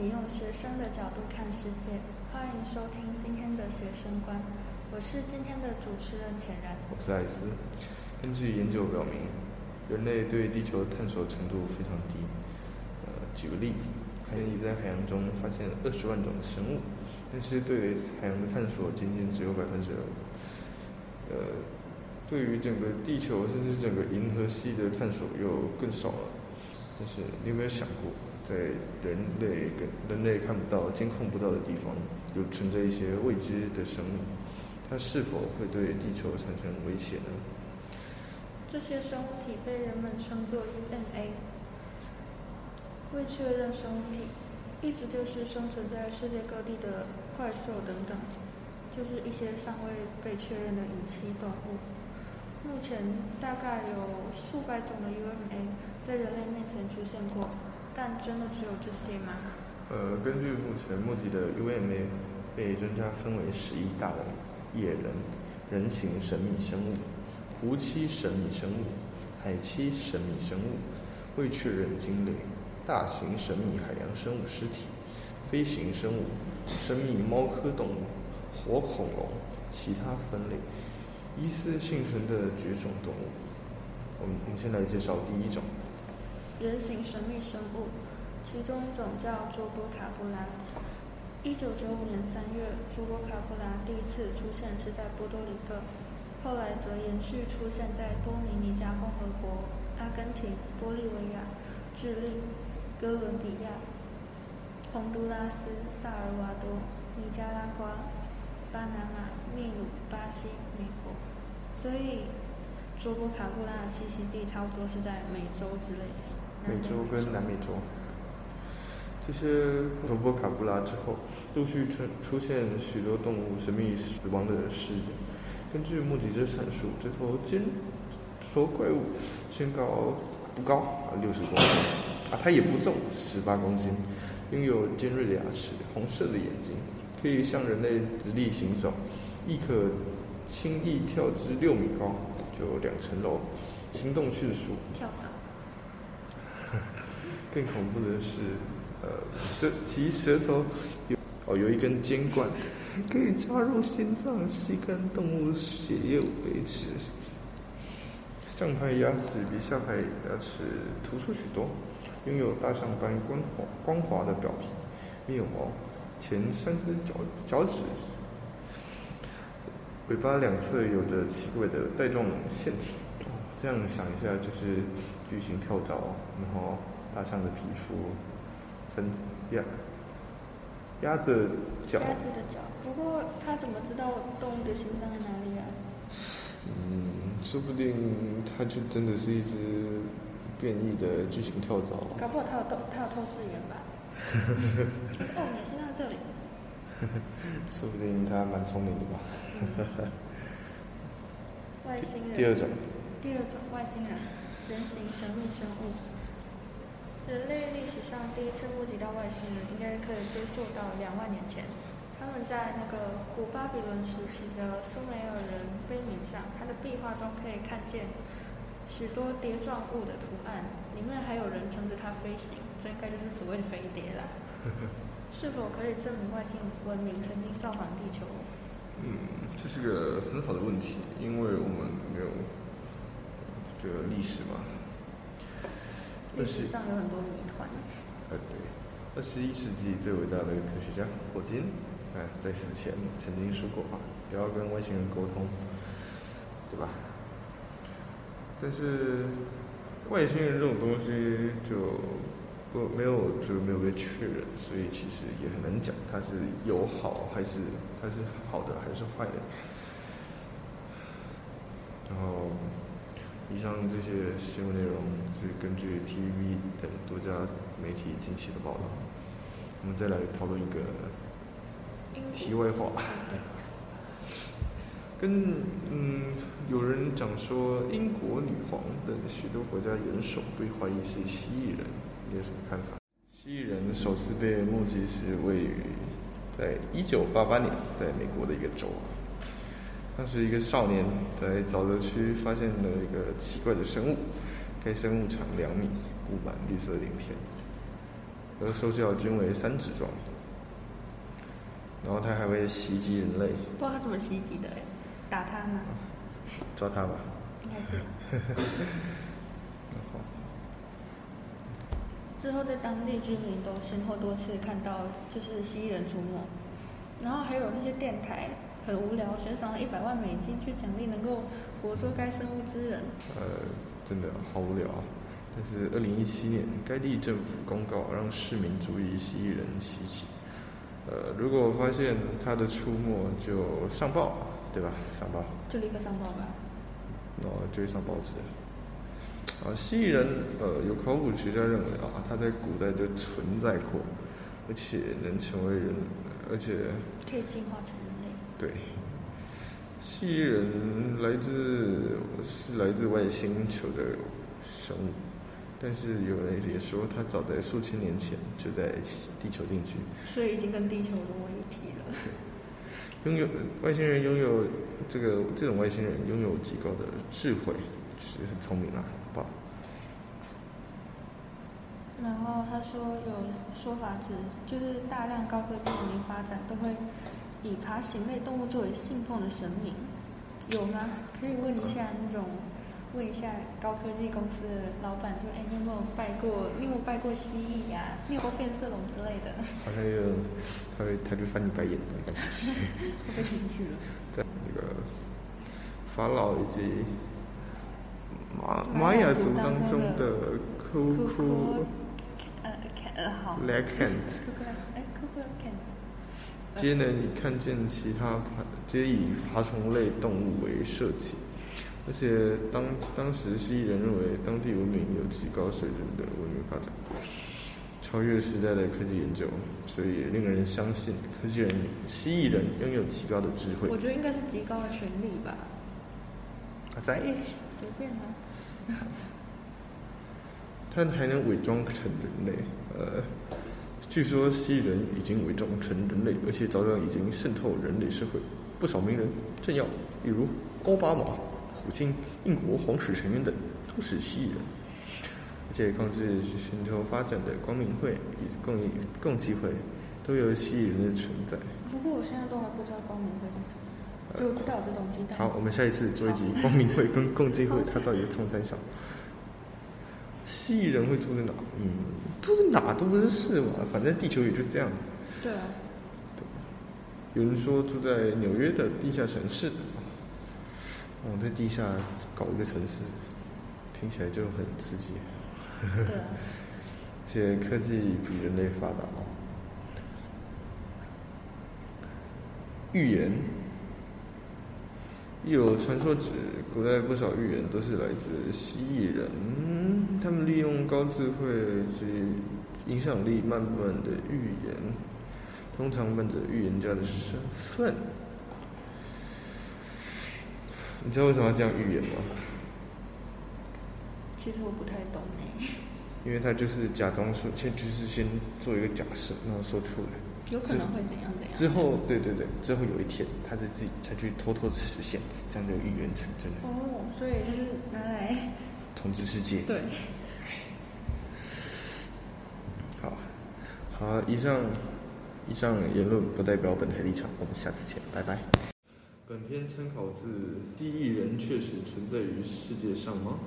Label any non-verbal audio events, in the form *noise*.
你用学生的角度看世界，欢迎收听今天的学生观。我是今天的主持人浅然。我是艾斯。根据研究表明，人类对地球的探索程度非常低。呃，举个例子，可以在海洋中发现二十万种生物，但是对海洋的探索仅仅只有百分之二。呃，对于整个地球甚至整个银河系的探索又更少了。但是你有没有想过，在人类跟人类看不到、监控不到的地方，有存在一些未知的生物，它是否会对地球产生威胁呢？这些生物体被人们称作 UNA，未确认生物体，意思就是生存在世界各地的怪兽等等，就是一些尚未被确认的隐栖动物。目前大概有数百种的 UNA。在人类面前出现过，但真的只有这些吗？呃，根据目前募集的 UMA，被专家分为十一大类：野人、人形神秘生物、湖栖神秘生物、海栖神秘生物、未确认鲸类、大型神秘海洋生物尸体、飞行生物、神秘猫科动物、活恐龙、其他分类、疑似幸存的绝种动物。我们我们先来介绍第一种。人形神秘生物，其中一种叫卓波卡布拉。一九九五年三月，卓波卡布拉第一次出现是在波多黎各，后来则延续出现在多米尼加共和国、阿根廷、玻利维亚、智利、哥伦比亚、洪都拉斯、萨尔瓦多、尼加拉瓜、巴拿马、秘鲁、巴西、美国。所以，卓波卡布拉的栖息地差不多是在美洲之类的。美洲跟南美洲，这些罗波卡布拉之后，陆续出出现许多动物神秘死亡的事件。根据目击者阐述，这头尖头怪物身高不高啊，六十公分啊，它也不重，十八公斤，拥有尖锐的牙齿，红色的眼睛，可以像人类直立行走，亦可轻易跳至六米高，就两层楼，行动迅速。更恐怖的是，呃，舌其舌头有哦有一根尖管，可以插入心脏，吸干动物血液维持。上排牙齿比下排牙齿突出许多，拥有大象般光滑光滑的表皮，没有毛，前三只脚脚趾，尾巴两侧有着奇怪的带状腺体。这样想一下，就是巨型跳蚤，然后。大象的皮肤，身鸭鸭的脚。鸭子的脚。不过，他怎么知道动物的心脏在哪里啊？嗯，说不定它就真的是一只变异的巨型跳蚤。搞不好它有透，它有透视眼吧？*laughs* 哦，你心脏在这里。*laughs* 说不定它蛮聪明的吧？*laughs* 外星人。第二种。第二种外星人，人形神秘生物。人类历史上第一次目击到外星人，应该可以追溯到两万年前。他们在那个古巴比伦时期的苏美尔人碑铭上，它的壁画中可以看见许多碟状物的图案，里面还有人乘着它飞行，这应该就是所谓的飞碟啦。*laughs* 是否可以证明外星文明曾经造访地球？嗯，这是个很好的问题，因为我们没有这个历史嘛。历史上有很多谜团。呃，对，二十一世纪最伟大的科学家霍金，哎，在死前曾经说过话，不要跟外星人沟通，对吧？但是外星人这种东西就不没有就没有被确认，所以其实也很难讲它是有好还是它是好的还是坏的。然后。以上这些新闻内容根据 TVB 等多家媒体近期的报道。我们再来讨论一个题外话。*laughs* 跟嗯，有人讲说英国女皇等许多国家元首被怀疑是蜥蜴人，你有什么看法？蜥蜴人首次被目击是位于在一九八八年，在美国的一个州。当时，一个少年在沼泽区发现了一个奇怪的生物，该生物长两米，布满绿色鳞片。而收效均为三指状。然后它还会袭击人类，不知道它怎么袭击的哎，打它吗？抓它吧。应该是。*laughs* 之后在当地居民都先后多次看到就是蜥蜴人出没，然后还有那些电台很无聊，悬赏了一百万美金去奖励能够活捉该生物之人。呃，真的好无聊啊！但是二零一七年，该地政府公告让市民注意蜥蜴人袭击。呃，如果发现它的出没，就上报，对吧？上报。就立刻上报吧。然后就会上报纸。啊，蜥蜴人，呃，有考古学家认为啊，它在古代就存在过，而且能成为人，而且可以进化成人类。对，蜥蜴人来自是来自外星球的生物，但是有人也说，他早在数千年前就在地球定居，所以已经跟地球融为一体了。拥有外星人拥有这个这种外星人拥有极高的智慧，就是很聪明啊。很棒然后他说有说法指，就是大量高科技文明发展都会以爬行类动物作为信奉的神明，有吗？可以问一下那种，问一下高科技公司的老板说，哎，你有没有拜过？你有没有拜过蜥蜴呀？你有过变色龙之类的？好像有，他会他就翻你白眼，会 *laughs* 被请出去了。*laughs* 在那个法老以及玛玛雅族当中的库库。呃好。l e 皆能以看见其他爬，皆以爬虫类动物为设计，而且当当时蜥蜴人认为当地文明有极高水准的文明发展，超越时代的科技研究，所以令人相信科技人蜥蜴人拥有极高的智慧。我觉得应该是极高的权利吧。啊在。随便啊。*laughs* 他还能伪装成人类。呃，据说蜥蜴人已经伪装成人类，而且早早已经渗透人类社会。不少名人、政要，例如奥巴马、普京、英国皇室成员等，都是蜥蜴人。而且控制全球发展的光明会与共共济会，都有蜥蜴人的存在。不过我现在都还不知道光明会是什么，就知道这东西。好，我们下一次做一集光明会跟共济会，*laughs* 它到底冲三小？蜥蜴人会住在哪？嗯，住在哪都不是事嘛，反正地球也就这样。对啊。有人说住在纽约的地下城市，哦，在地下搞一个城市，听起来就很刺激。对啊。*laughs* 而且科技比人类发达哦。预言。有传说指，古代不少预言都是来自蜥蜴人，他们利用高智慧及影响力，慢慢的预言，通常伴着预言家的身份。你知道为什么要这样预言吗？其实我不太懂诶。因为他就是假装说，先就是先做一个假设，然后说出来。有可能会怎样怎样？之后，对对对，之后有一天，他在自己才去偷偷的实现，这样就预言成真了。哦，所以就是拿来统治世界。对。好，好，以上以上言论不代表本台立场，我们下次见，拜拜。本片参考自《第一人确实存在于世界上吗》。